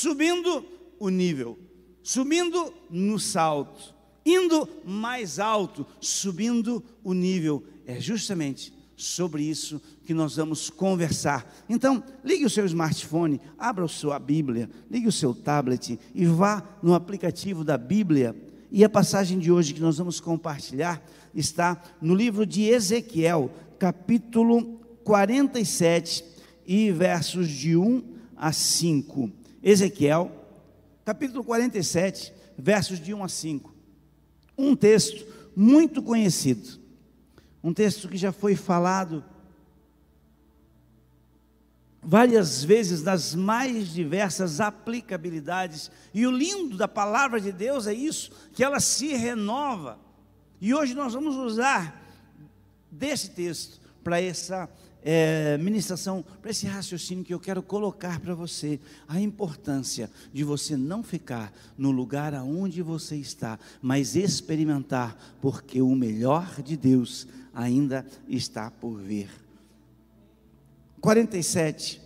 subindo o nível, subindo no salto, indo mais alto, subindo o nível. É justamente sobre isso que nós vamos conversar. Então, ligue o seu smartphone, abra a sua Bíblia, ligue o seu tablet e vá no aplicativo da Bíblia. E a passagem de hoje que nós vamos compartilhar está no livro de Ezequiel, capítulo 47 e versos de 1 a 5. Ezequiel, capítulo 47, versos de 1 a 5. Um texto muito conhecido, um texto que já foi falado várias vezes nas mais diversas aplicabilidades. E o lindo da palavra de Deus é isso, que ela se renova. E hoje nós vamos usar desse texto para essa é, ministração, para esse raciocínio que eu quero colocar para você, a importância de você não ficar no lugar aonde você está, mas experimentar, porque o melhor de Deus ainda está por vir. 47,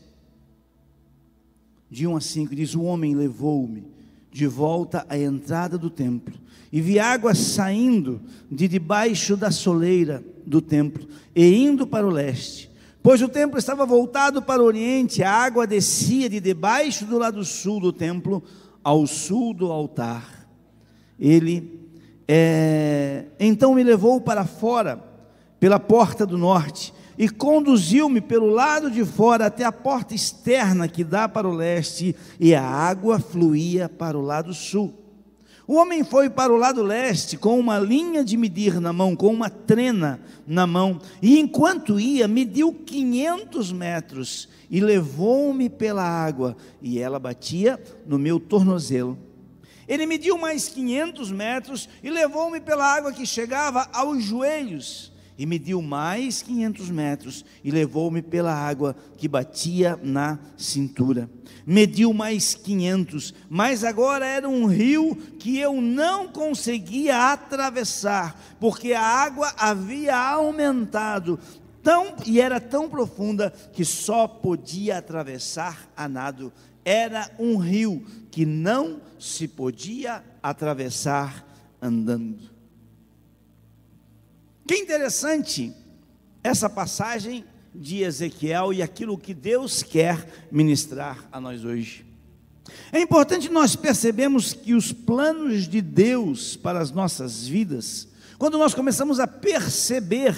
de 1 a 5, diz: O homem levou-me de volta à entrada do templo, e vi água saindo de debaixo da soleira do templo e indo para o leste. Pois o templo estava voltado para o oriente, a água descia de debaixo do lado sul do templo ao sul do altar. Ele é, então me levou para fora, pela porta do norte, e conduziu-me pelo lado de fora até a porta externa que dá para o leste, e a água fluía para o lado sul. O homem foi para o lado leste com uma linha de medir na mão, com uma trena na mão, e enquanto ia, mediu 500 metros e levou-me pela água, e ela batia no meu tornozelo. Ele mediu mais 500 metros e levou-me pela água que chegava aos joelhos e mediu mais 500 metros e levou-me pela água que batia na cintura. Mediu mais 500, mas agora era um rio que eu não conseguia atravessar, porque a água havia aumentado tão e era tão profunda que só podia atravessar a nado. Era um rio que não se podia atravessar andando. Que interessante essa passagem de Ezequiel e aquilo que Deus quer ministrar a nós hoje. É importante nós percebemos que os planos de Deus para as nossas vidas, quando nós começamos a perceber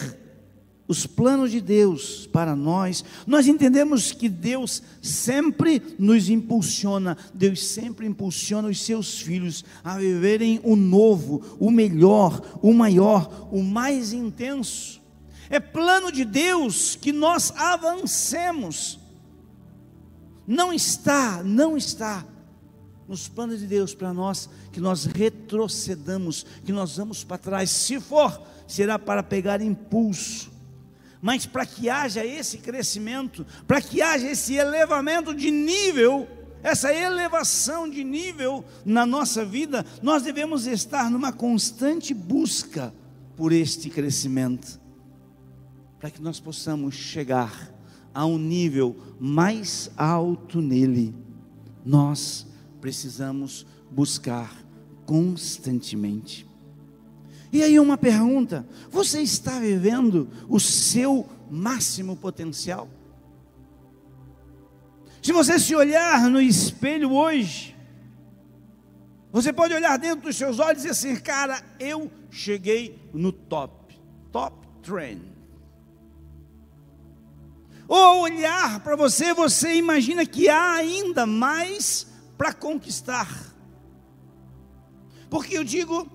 os planos de Deus para nós, nós entendemos que Deus sempre nos impulsiona, Deus sempre impulsiona os seus filhos a viverem o novo, o melhor, o maior, o mais intenso. É plano de Deus que nós avancemos. Não está, não está nos planos de Deus para nós que nós retrocedamos, que nós vamos para trás. Se for, será para pegar impulso mas para que haja esse crescimento, para que haja esse elevamento de nível, essa elevação de nível na nossa vida, nós devemos estar numa constante busca por este crescimento, para que nós possamos chegar a um nível mais alto nele. Nós precisamos buscar constantemente. E aí uma pergunta: você está vivendo o seu máximo potencial? Se você se olhar no espelho hoje, você pode olhar dentro dos seus olhos e dizer assim, cara, eu cheguei no top, top trend. Ou olhar para você, você imagina que há ainda mais para conquistar. Porque eu digo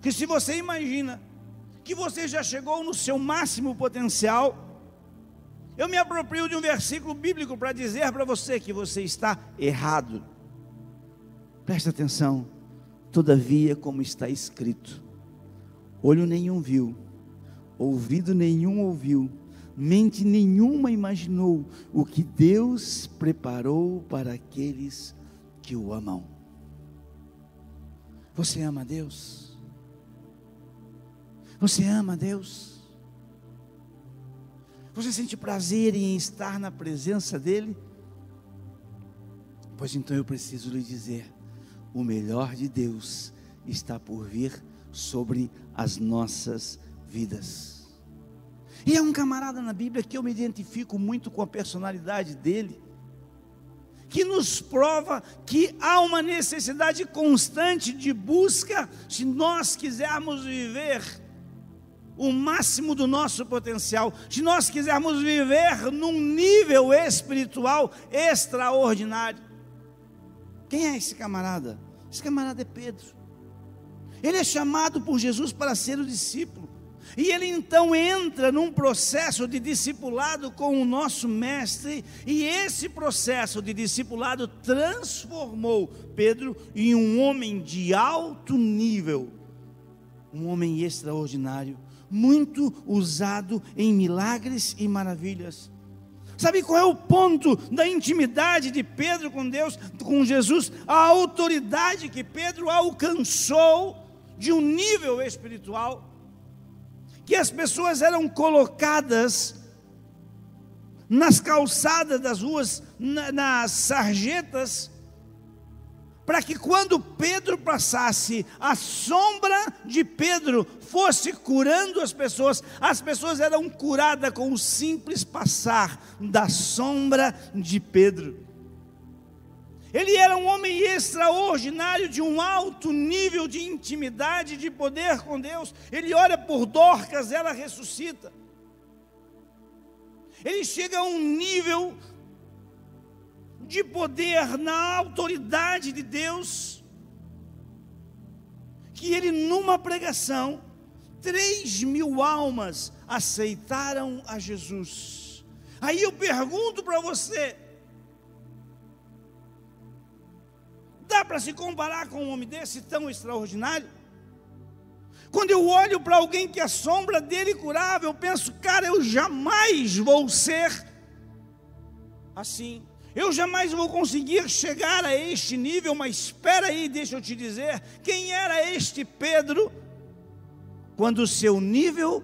que se você imagina que você já chegou no seu máximo potencial, eu me aproprio de um versículo bíblico para dizer para você que você está errado. Preste atenção. Todavia, como está escrito, olho nenhum viu, ouvido nenhum ouviu, mente nenhuma imaginou o que Deus preparou para aqueles que o amam. Você ama Deus? Você ama Deus? Você sente prazer em estar na presença dEle? Pois então eu preciso lhe dizer: o melhor de Deus está por vir sobre as nossas vidas. E é um camarada na Bíblia que eu me identifico muito com a personalidade dele, que nos prova que há uma necessidade constante de busca, se nós quisermos viver o máximo do nosso potencial, se nós quisermos viver num nível espiritual extraordinário. Quem é esse camarada? Esse camarada é Pedro. Ele é chamado por Jesus para ser o discípulo. E ele então entra num processo de discipulado com o nosso mestre, e esse processo de discipulado transformou Pedro em um homem de alto nível, um homem extraordinário, muito usado em milagres e maravilhas. Sabe qual é o ponto da intimidade de Pedro com Deus, com Jesus? A autoridade que Pedro alcançou de um nível espiritual, que as pessoas eram colocadas nas calçadas das ruas, nas sarjetas, para que quando Pedro passasse, a sombra de Pedro fosse curando as pessoas, as pessoas eram curadas com o simples passar da sombra de Pedro. Ele era um homem extraordinário, de um alto nível de intimidade, de poder com Deus. Ele ora por Dorcas, ela ressuscita. Ele chega a um nível de poder na autoridade de Deus, que ele, numa pregação, três mil almas aceitaram a Jesus. Aí eu pergunto para você: dá para se comparar com um homem desse tão extraordinário? Quando eu olho para alguém que a sombra dele curava, eu penso, cara, eu jamais vou ser assim. Eu jamais vou conseguir chegar a este nível, mas espera aí, deixa eu te dizer, quem era este Pedro quando o seu nível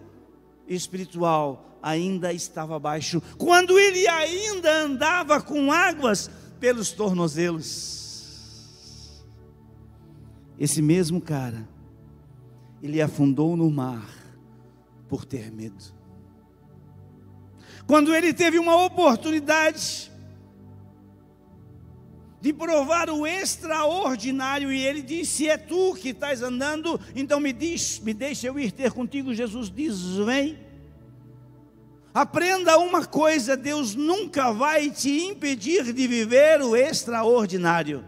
espiritual ainda estava baixo, quando ele ainda andava com águas pelos tornozelos. Esse mesmo cara, ele afundou no mar por ter medo. Quando ele teve uma oportunidade de provar o extraordinário, e ele disse: É tu que estás andando, então me diz, me deixa eu ir ter contigo. Jesus diz: Vem. Aprenda uma coisa: Deus nunca vai te impedir de viver o extraordinário.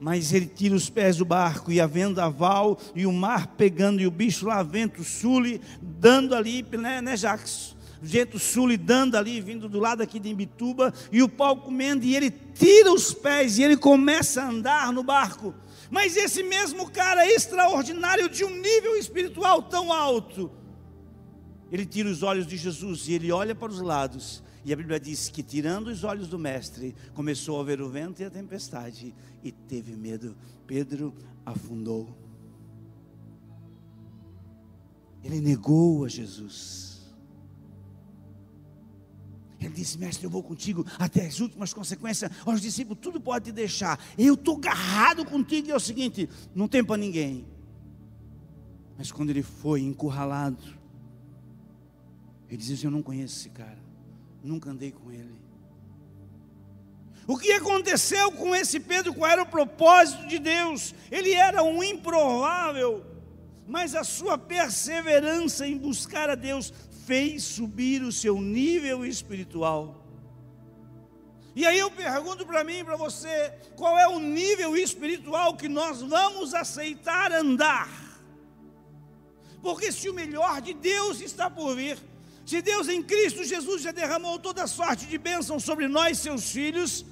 Mas ele tira os pés do barco e a vendaval e o mar pegando e o bicho lá, vento sule, dando ali, né, né Jacques? Vento sulidando ali, vindo do lado aqui de Imbituba, e o pau comendo, e ele tira os pés e ele começa a andar no barco. Mas esse mesmo cara extraordinário, de um nível espiritual tão alto, ele tira os olhos de Jesus e ele olha para os lados. E a Bíblia diz que, tirando os olhos do mestre, começou a ver o vento e a tempestade e teve medo. Pedro afundou. Ele negou a Jesus. Ele disse: Mestre, eu vou contigo até as últimas consequências. Os discípulos, tudo pode te deixar. Eu estou agarrado contigo. E é o seguinte: não tem para ninguém. Mas quando ele foi encurralado, ele disse: Eu não conheço esse cara. Nunca andei com ele. O que aconteceu com esse Pedro? Qual era o propósito de Deus? Ele era um improvável, mas a sua perseverança em buscar a Deus fez subir o seu nível espiritual. E aí eu pergunto para mim e para você: qual é o nível espiritual que nós vamos aceitar andar? Porque se o melhor de Deus está por vir, se Deus em Cristo Jesus já derramou toda sorte de bênção sobre nós, seus filhos,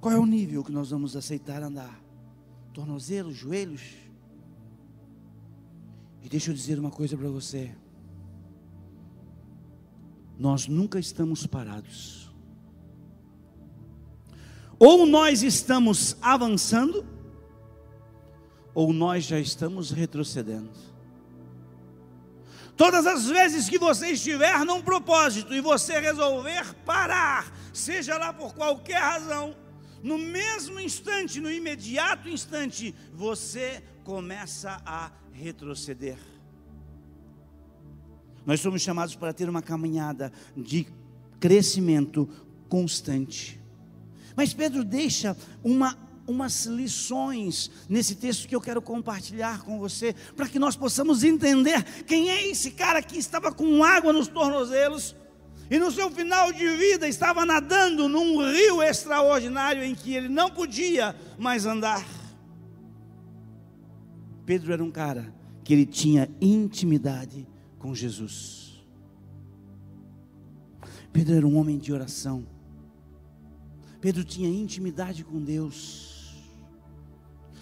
qual é o nível que nós vamos aceitar andar? Tornozelos, joelhos? E deixa eu dizer uma coisa para você. Nós nunca estamos parados. Ou nós estamos avançando, ou nós já estamos retrocedendo. Todas as vezes que você estiver num propósito e você resolver parar, seja lá por qualquer razão, no mesmo instante, no imediato instante, você começa a retroceder. Nós somos chamados para ter uma caminhada de crescimento constante. Mas Pedro deixa uma umas lições nesse texto que eu quero compartilhar com você, para que nós possamos entender quem é esse cara que estava com água nos tornozelos e no seu final de vida estava nadando num rio extraordinário em que ele não podia mais andar. Pedro era um cara que ele tinha intimidade com Jesus. Pedro era um homem de oração. Pedro tinha intimidade com Deus.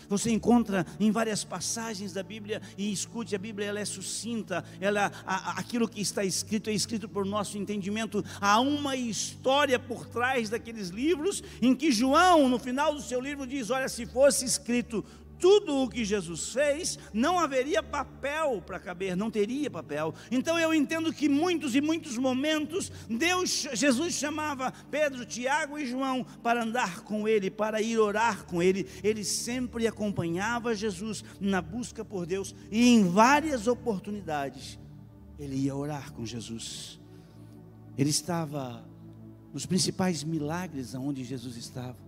Você encontra em várias passagens da Bíblia e escute a Bíblia, ela é sucinta, ela a, aquilo que está escrito é escrito por nosso entendimento. Há uma história por trás daqueles livros em que João, no final do seu livro, diz: Olha, se fosse escrito tudo o que Jesus fez, não haveria papel para caber, não teria papel. Então eu entendo que muitos e muitos momentos Deus, Jesus chamava Pedro, Tiago e João para andar com ele, para ir orar com ele. Ele sempre acompanhava Jesus na busca por Deus e em várias oportunidades ele ia orar com Jesus. Ele estava nos principais milagres aonde Jesus estava.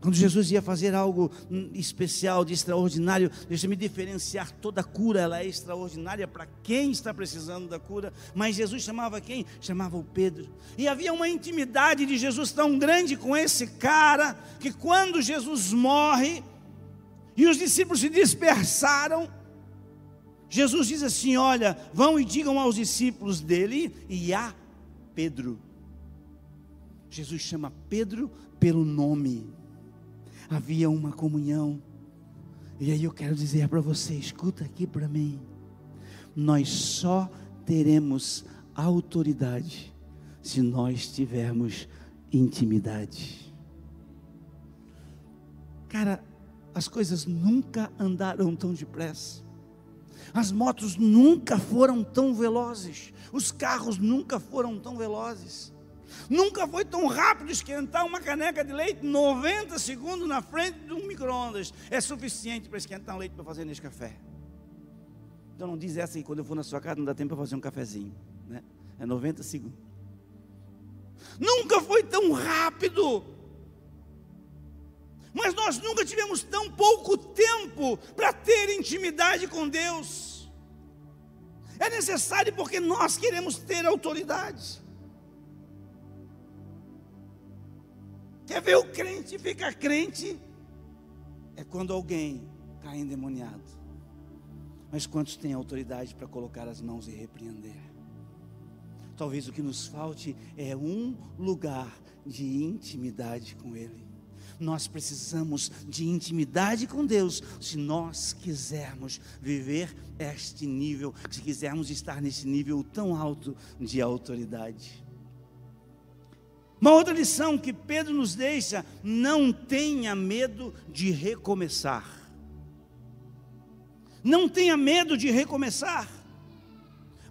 Quando Jesus ia fazer algo especial, de extraordinário, deixa-me diferenciar, toda cura ela é extraordinária para quem está precisando da cura, mas Jesus chamava quem? Chamava o Pedro. E havia uma intimidade de Jesus tão grande com esse cara, que quando Jesus morre e os discípulos se dispersaram, Jesus diz assim: Olha, vão e digam aos discípulos dele e a Pedro. Jesus chama Pedro pelo nome havia uma comunhão. E aí eu quero dizer para você, escuta aqui para mim. Nós só teremos autoridade se nós tivermos intimidade. Cara, as coisas nunca andaram tão depressa. As motos nunca foram tão velozes. Os carros nunca foram tão velozes. Nunca foi tão rápido esquentar uma caneca de leite 90 segundos na frente de um micro-ondas. É suficiente para esquentar um leite para fazer nesse café. Então não diz essa aí, quando eu for na sua casa não dá tempo para fazer um cafezinho. Né? É 90 segundos. Nunca foi tão rápido. Mas nós nunca tivemos tão pouco tempo para ter intimidade com Deus. É necessário porque nós queremos ter autoridade. Quer ver o crente ficar crente? É quando alguém cai endemoniado. Mas quantos têm autoridade para colocar as mãos e repreender? Talvez o que nos falte é um lugar de intimidade com Ele. Nós precisamos de intimidade com Deus se nós quisermos viver este nível, se quisermos estar nesse nível tão alto de autoridade. Uma outra lição que Pedro nos deixa: não tenha medo de recomeçar. Não tenha medo de recomeçar.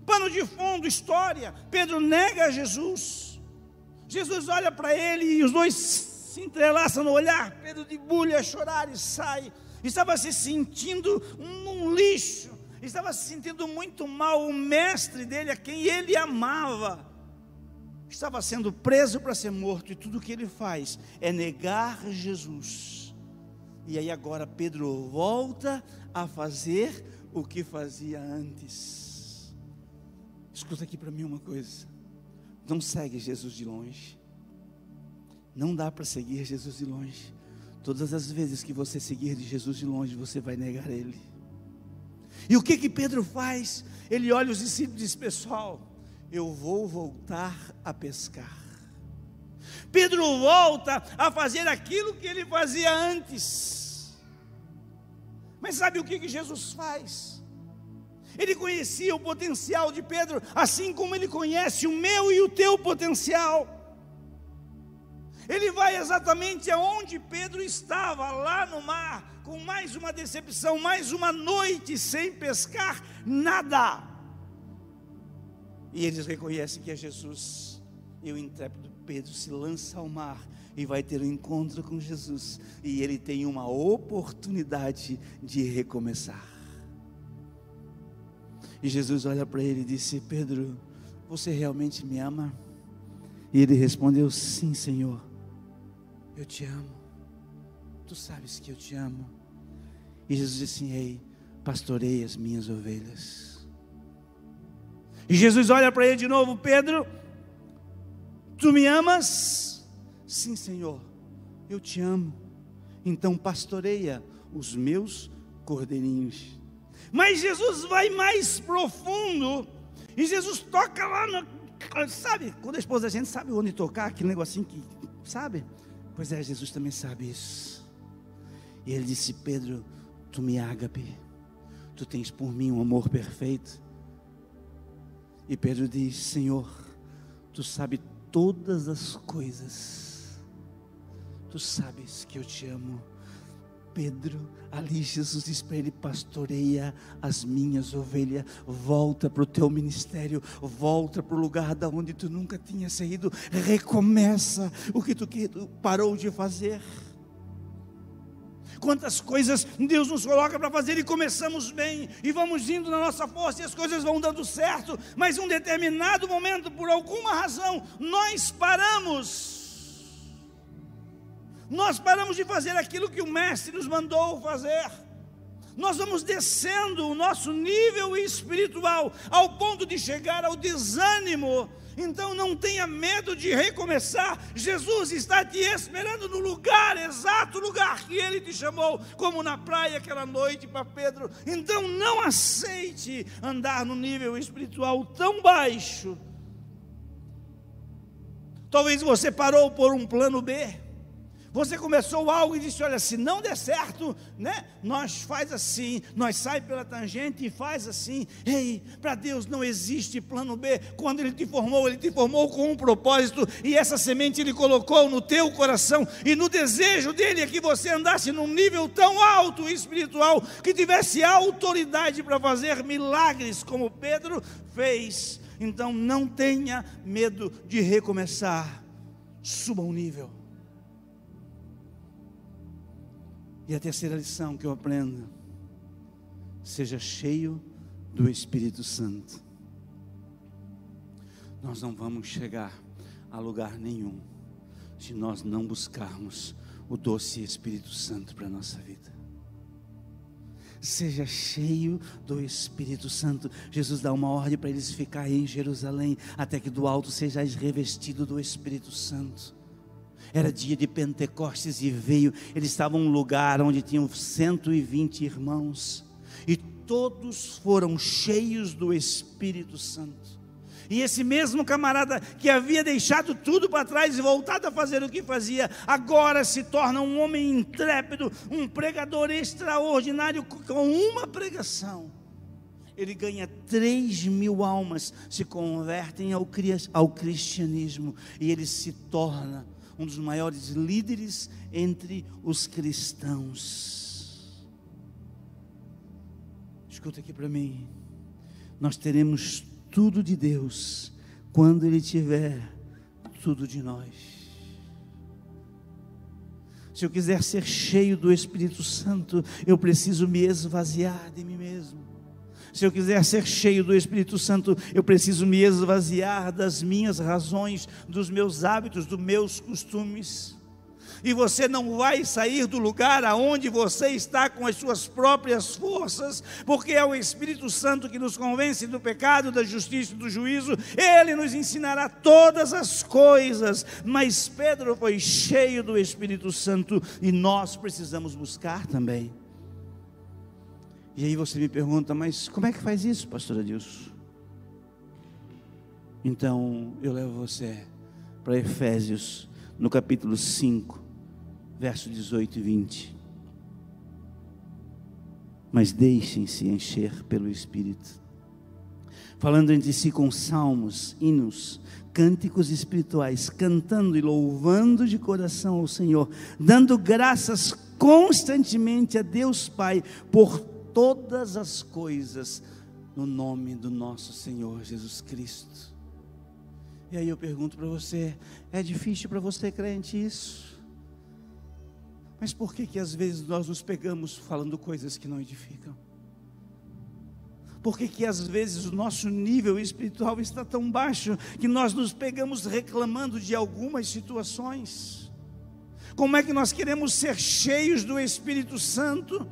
Pano de fundo, história: Pedro nega Jesus. Jesus olha para ele e os dois se entrelaçam no olhar. Pedro debulha a chorar e sai. Estava se sentindo um lixo, estava se sentindo muito mal. O mestre dele, a quem ele amava, estava sendo preso para ser morto, e tudo o que ele faz é negar Jesus. E aí agora Pedro volta a fazer o que fazia antes. Escuta aqui para mim uma coisa. Não segue Jesus de longe. Não dá para seguir Jesus de longe. Todas as vezes que você seguir de Jesus de longe, você vai negar ele. E o que que Pedro faz? Ele olha os discípulos e diz: Pessoal, eu vou voltar a pescar. Pedro volta a fazer aquilo que ele fazia antes. Mas sabe o que, que Jesus faz? Ele conhecia o potencial de Pedro, assim como ele conhece o meu e o teu potencial. Ele vai exatamente aonde Pedro estava, lá no mar, com mais uma decepção, mais uma noite sem pescar nada. E eles reconhecem que é Jesus. E o intrépido Pedro se lança ao mar e vai ter um encontro com Jesus. E ele tem uma oportunidade de recomeçar. E Jesus olha para ele e disse: Pedro, você realmente me ama? E ele respondeu: Sim, Senhor, eu te amo. Tu sabes que eu te amo. E Jesus disse Ei, pastorei as minhas ovelhas. E Jesus olha para ele de novo: Pedro, tu me amas? Sim, Senhor, eu te amo. Então pastoreia os meus cordeirinhos. Mas Jesus vai mais profundo. E Jesus toca lá no, sabe, quando a esposa da gente sabe onde tocar, aquele negocinho que, sabe? Pois é, Jesus também sabe isso. E ele disse: Pedro, tu me ágape, tu tens por mim um amor perfeito. E Pedro diz: Senhor, tu sabes todas as coisas, tu sabes que eu te amo. Pedro, ali Jesus diz para ele: pastoreia as minhas ovelhas, volta para o teu ministério, volta para o lugar da onde tu nunca tinha saído, recomeça o que tu parou de fazer. Quantas coisas Deus nos coloca para fazer e começamos bem, e vamos indo na nossa força e as coisas vão dando certo, mas em um determinado momento, por alguma razão, nós paramos nós paramos de fazer aquilo que o Mestre nos mandou fazer. Nós vamos descendo o nosso nível espiritual ao ponto de chegar ao desânimo. Então não tenha medo de recomeçar. Jesus está te esperando no lugar, exato lugar que ele te chamou, como na praia aquela noite para Pedro. Então não aceite andar no nível espiritual tão baixo. Talvez você parou por um plano B. Você começou algo e disse: Olha, se não der certo, né? Nós faz assim, nós sai pela tangente e faz assim. Ei, para Deus não existe plano B. Quando Ele te formou, Ele te formou com um propósito e essa semente Ele colocou no teu coração e no desejo dele é que você andasse num nível tão alto espiritual que tivesse autoridade para fazer milagres como Pedro fez. Então não tenha medo de recomeçar. Suba um nível. E a terceira lição que eu aprendo: seja cheio do Espírito Santo. Nós não vamos chegar a lugar nenhum se nós não buscarmos o doce Espírito Santo para a nossa vida. Seja cheio do Espírito Santo. Jesus dá uma ordem para eles ficarem em Jerusalém, até que do alto sejais revestido do Espírito Santo. Era dia de Pentecostes e veio. Eles estavam um lugar onde tinham 120 irmãos. E todos foram cheios do Espírito Santo. E esse mesmo camarada que havia deixado tudo para trás e voltado a fazer o que fazia, agora se torna um homem intrépido, um pregador extraordinário com uma pregação. Ele ganha 3 mil almas, se convertem ao, ao cristianismo e ele se torna um dos maiores líderes entre os cristãos. Escuta aqui para mim. Nós teremos tudo de Deus quando Ele tiver tudo de nós. Se eu quiser ser cheio do Espírito Santo, eu preciso me esvaziar de mim mesmo. Se eu quiser ser cheio do Espírito Santo, eu preciso me esvaziar das minhas razões, dos meus hábitos, dos meus costumes. E você não vai sair do lugar aonde você está com as suas próprias forças, porque é o Espírito Santo que nos convence do pecado, da justiça e do juízo. Ele nos ensinará todas as coisas. Mas Pedro foi cheio do Espírito Santo e nós precisamos buscar também. E aí você me pergunta, mas como é que faz isso, pastor Adilson? Então eu levo você para Efésios, no capítulo 5, verso 18 e 20. Mas deixem-se encher pelo Espírito, falando entre si com salmos, hinos, cânticos espirituais, cantando e louvando de coração ao Senhor, dando graças constantemente a Deus Pai por todas as coisas no nome do nosso Senhor Jesus Cristo. E aí eu pergunto para você: é difícil para você crente isso? Mas por que que às vezes nós nos pegamos falando coisas que não edificam? Por que que às vezes o nosso nível espiritual está tão baixo que nós nos pegamos reclamando de algumas situações? Como é que nós queremos ser cheios do Espírito Santo?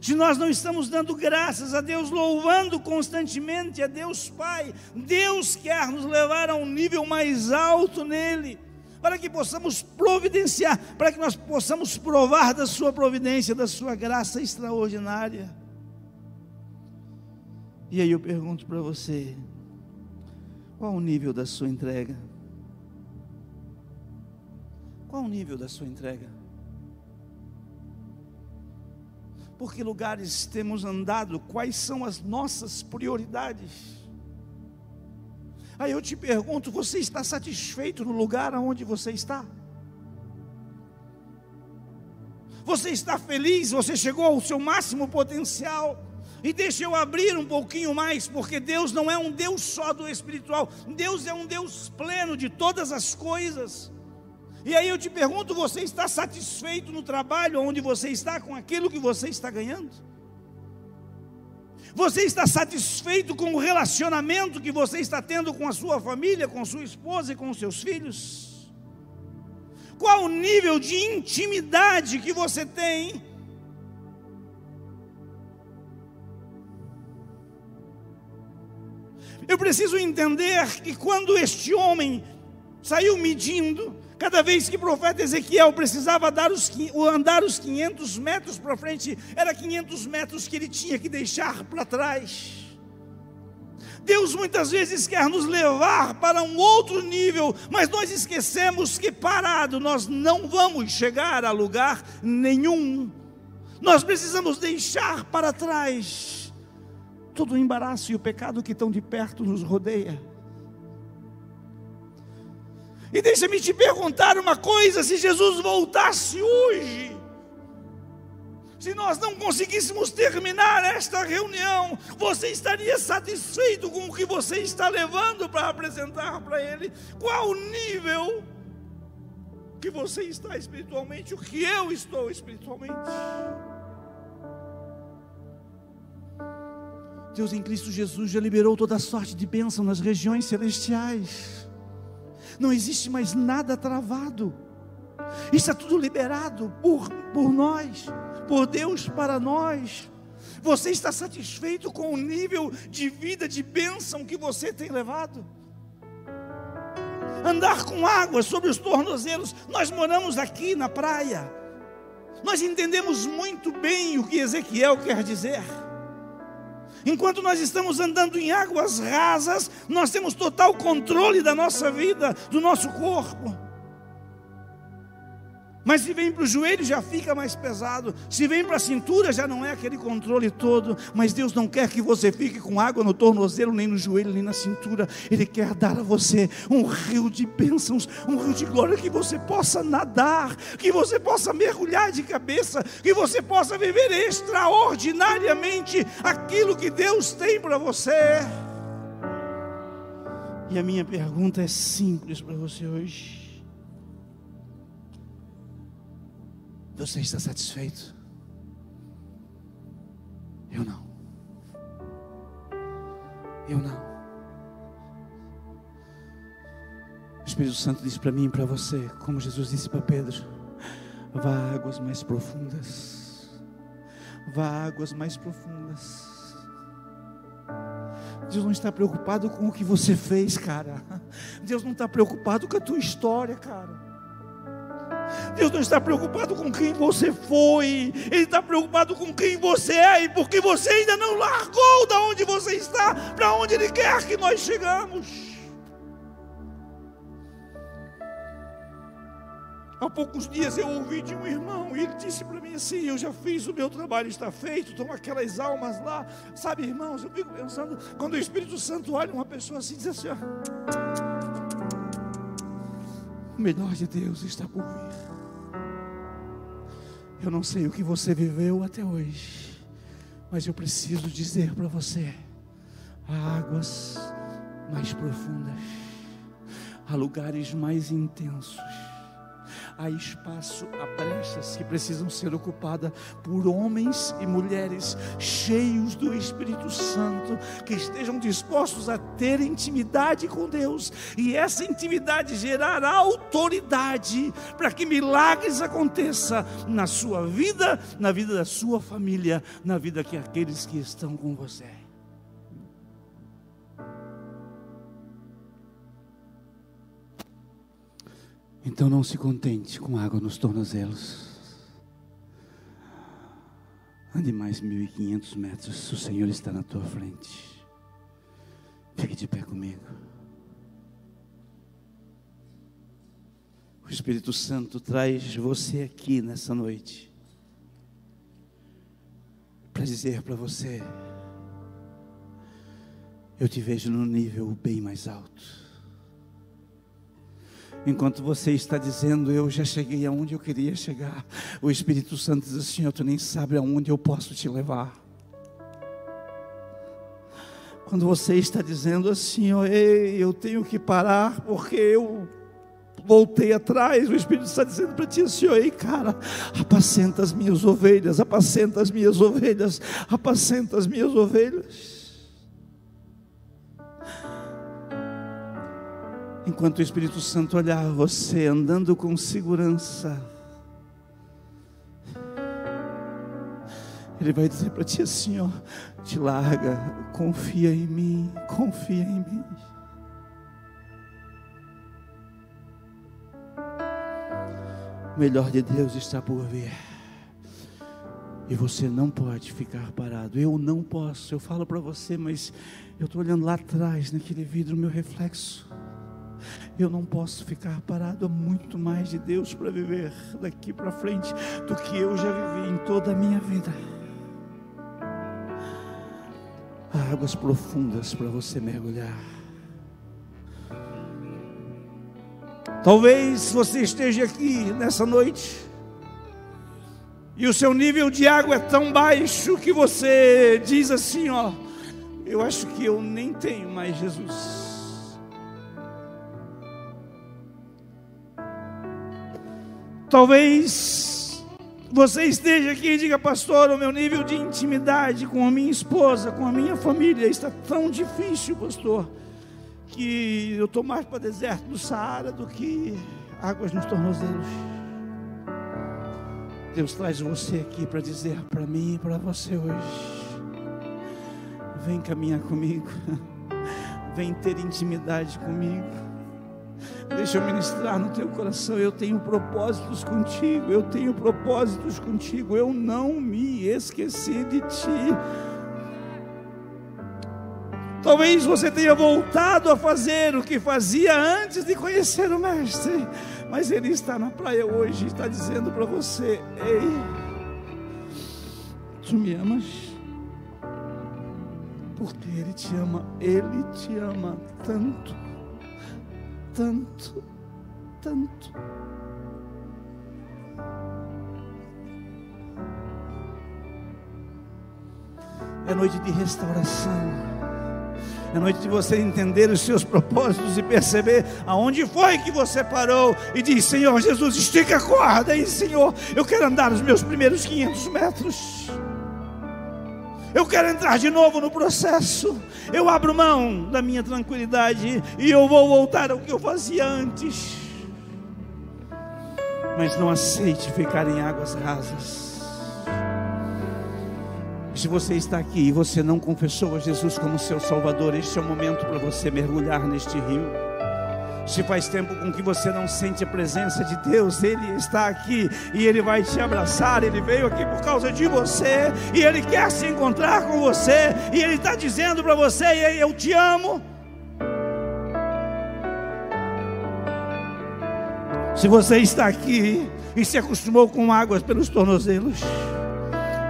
Se nós não estamos dando graças a Deus, louvando constantemente a Deus Pai, Deus quer nos levar a um nível mais alto nele, para que possamos providenciar, para que nós possamos provar da Sua providência, da Sua graça extraordinária. E aí eu pergunto para você: qual o nível da sua entrega? Qual o nível da sua entrega? Por que lugares temos andado, quais são as nossas prioridades. Aí eu te pergunto: você está satisfeito no lugar aonde você está? Você está feliz? Você chegou ao seu máximo potencial? E deixa eu abrir um pouquinho mais, porque Deus não é um Deus só do espiritual, Deus é um Deus pleno de todas as coisas. E aí eu te pergunto: você está satisfeito no trabalho onde você está com aquilo que você está ganhando? Você está satisfeito com o relacionamento que você está tendo com a sua família, com sua esposa e com seus filhos? Qual o nível de intimidade que você tem? Eu preciso entender que quando este homem saiu medindo, Cada vez que o profeta Ezequiel precisava dar os, andar os 500 metros para frente, era 500 metros que ele tinha que deixar para trás. Deus muitas vezes quer nos levar para um outro nível, mas nós esquecemos que parado nós não vamos chegar a lugar nenhum. Nós precisamos deixar para trás todo o embaraço e o pecado que tão de perto nos rodeia. E deixa-me te perguntar uma coisa: se Jesus voltasse hoje, se nós não conseguíssemos terminar esta reunião, você estaria satisfeito com o que você está levando para apresentar para Ele? Qual o nível que você está espiritualmente, o que eu estou espiritualmente? Deus em Cristo Jesus já liberou toda sorte de bênção nas regiões celestiais não existe mais nada travado. Isso é tudo liberado por, por nós, por Deus para nós. Você está satisfeito com o nível de vida, de bênção que você tem levado? Andar com água sobre os tornozelos. Nós moramos aqui na praia. Nós entendemos muito bem o que Ezequiel quer dizer. Enquanto nós estamos andando em águas rasas, nós temos total controle da nossa vida, do nosso corpo. Mas se vem para o joelho já fica mais pesado. Se vem para a cintura já não é aquele controle todo. Mas Deus não quer que você fique com água no tornozelo, nem no joelho, nem na cintura. Ele quer dar a você um rio de bênçãos, um rio de glória que você possa nadar, que você possa mergulhar de cabeça, que você possa viver extraordinariamente aquilo que Deus tem para você. E a minha pergunta é simples para você hoje. Você está satisfeito? Eu não. Eu não. O Espírito Santo disse para mim e para você, como Jesus disse para Pedro: vá águas mais profundas. Vá águas mais profundas. Deus não está preocupado com o que você fez, cara. Deus não está preocupado com a tua história, cara. Deus não está preocupado com quem você foi, Ele está preocupado com quem você é e porque você ainda não largou da onde você está para onde Ele quer que nós chegamos. Há poucos dias eu ouvi de um irmão e ele disse para mim assim: Eu já fiz o meu trabalho, está feito, estão aquelas almas lá. Sabe, irmãos, eu fico pensando, quando o Espírito Santo olha uma pessoa assim, diz assim: ó, O melhor de Deus está por vir. Eu não sei o que você viveu até hoje, mas eu preciso dizer para você: Há águas mais profundas, há lugares mais intensos há espaço, há brechas que precisam ser ocupadas por homens e mulheres cheios do Espírito Santo, que estejam dispostos a ter intimidade com Deus, e essa intimidade gerará autoridade para que milagres aconteçam na sua vida, na vida da sua família, na vida que aqueles que estão com você. Então não se contente com água nos tornozelos. Ande mais 1.500 metros, o Senhor está na tua frente. Fique de pé comigo. O Espírito Santo traz você aqui nessa noite para dizer para você: Eu te vejo no nível bem mais alto. Enquanto você está dizendo, eu já cheguei aonde eu queria chegar, o Espírito Santo diz assim: tu nem sabe aonde eu posso te levar. Quando você está dizendo assim, oh, ei, eu tenho que parar porque eu voltei atrás, o Espírito está dizendo para ti assim, ei cara, apacenta as minhas ovelhas, apacenta as minhas ovelhas, apacenta as minhas ovelhas. Enquanto o Espírito Santo olhar você andando com segurança, Ele vai dizer para ti assim: ó, te larga, confia em mim, confia em mim. O melhor de Deus está por vir. E você não pode ficar parado. Eu não posso. Eu falo para você, mas eu estou olhando lá atrás, naquele vidro, meu reflexo. Eu não posso ficar parado há muito mais de Deus para viver daqui para frente do que eu já vivi em toda a minha vida. Há águas profundas para você mergulhar. Talvez você esteja aqui nessa noite e o seu nível de água é tão baixo que você diz assim: Ó, eu acho que eu nem tenho mais Jesus. Talvez você esteja aqui e diga, pastor, o meu nível de intimidade com a minha esposa, com a minha família está tão difícil, pastor, que eu estou mais para o deserto do Saara do que águas nos tornozelos. Deus traz você aqui para dizer para mim e para você hoje: vem caminhar comigo, vem ter intimidade comigo. Deixa eu ministrar no teu coração. Eu tenho propósitos contigo. Eu tenho propósitos contigo. Eu não me esqueci de ti. Talvez você tenha voltado a fazer o que fazia antes de conhecer o Mestre, mas Ele está na praia hoje e está dizendo para você: Ei, tu me amas? Porque Ele te ama, Ele te ama tanto tanto, tanto. É noite de restauração. É noite de você entender os seus propósitos e perceber aonde foi que você parou e diz: Senhor Jesus, estica a corda aí, Senhor. Eu quero andar os meus primeiros 500 metros. Eu quero entrar de novo no processo. Eu abro mão da minha tranquilidade e eu vou voltar ao que eu fazia antes. Mas não aceite ficar em águas rasas. Se você está aqui e você não confessou a Jesus como seu Salvador, este é o momento para você mergulhar neste rio. Se faz tempo com que você não sente a presença de Deus, Ele está aqui e Ele vai te abraçar. Ele veio aqui por causa de você e Ele quer se encontrar com você. E Ele está dizendo para você: Eu te amo. Se você está aqui e se acostumou com águas pelos tornozelos,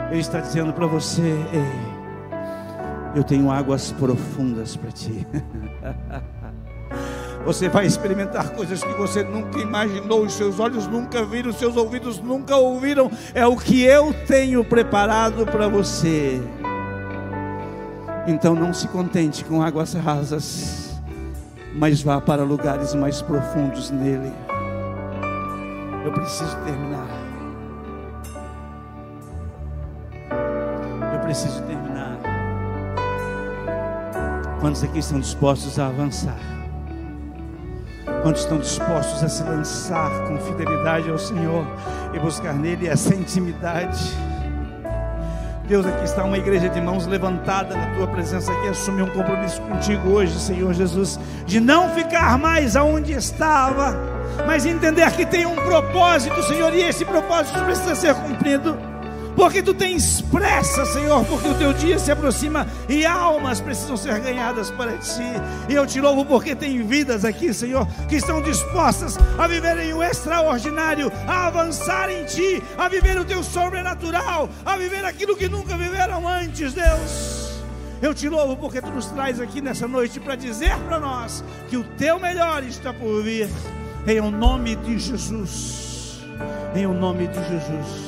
Ele está dizendo para você: Ei, eu tenho águas profundas para ti. Você vai experimentar coisas que você nunca imaginou, os seus olhos nunca viram, os seus ouvidos nunca ouviram. É o que eu tenho preparado para você. Então não se contente com águas rasas, mas vá para lugares mais profundos nele. Eu preciso terminar. Eu preciso terminar. Quantos aqui estão dispostos a avançar? Quantos estão dispostos a se lançar com fidelidade ao Senhor e buscar nele essa intimidade? Deus, aqui está uma igreja de mãos levantada na tua presença aqui, assumir um compromisso contigo hoje, Senhor Jesus, de não ficar mais aonde estava, mas entender que tem um propósito, Senhor, e esse propósito precisa ser cumprido porque tu tens pressa, Senhor, porque o teu dia se aproxima e almas precisam ser ganhadas para ti. E eu te louvo porque tem vidas aqui, Senhor, que estão dispostas a viverem o extraordinário, a avançar em ti, a viver o teu sobrenatural, a viver aquilo que nunca viveram antes, Deus. Eu te louvo porque tu nos traz aqui nessa noite para dizer para nós que o teu melhor está por vir, em o nome de Jesus. Em o nome de Jesus.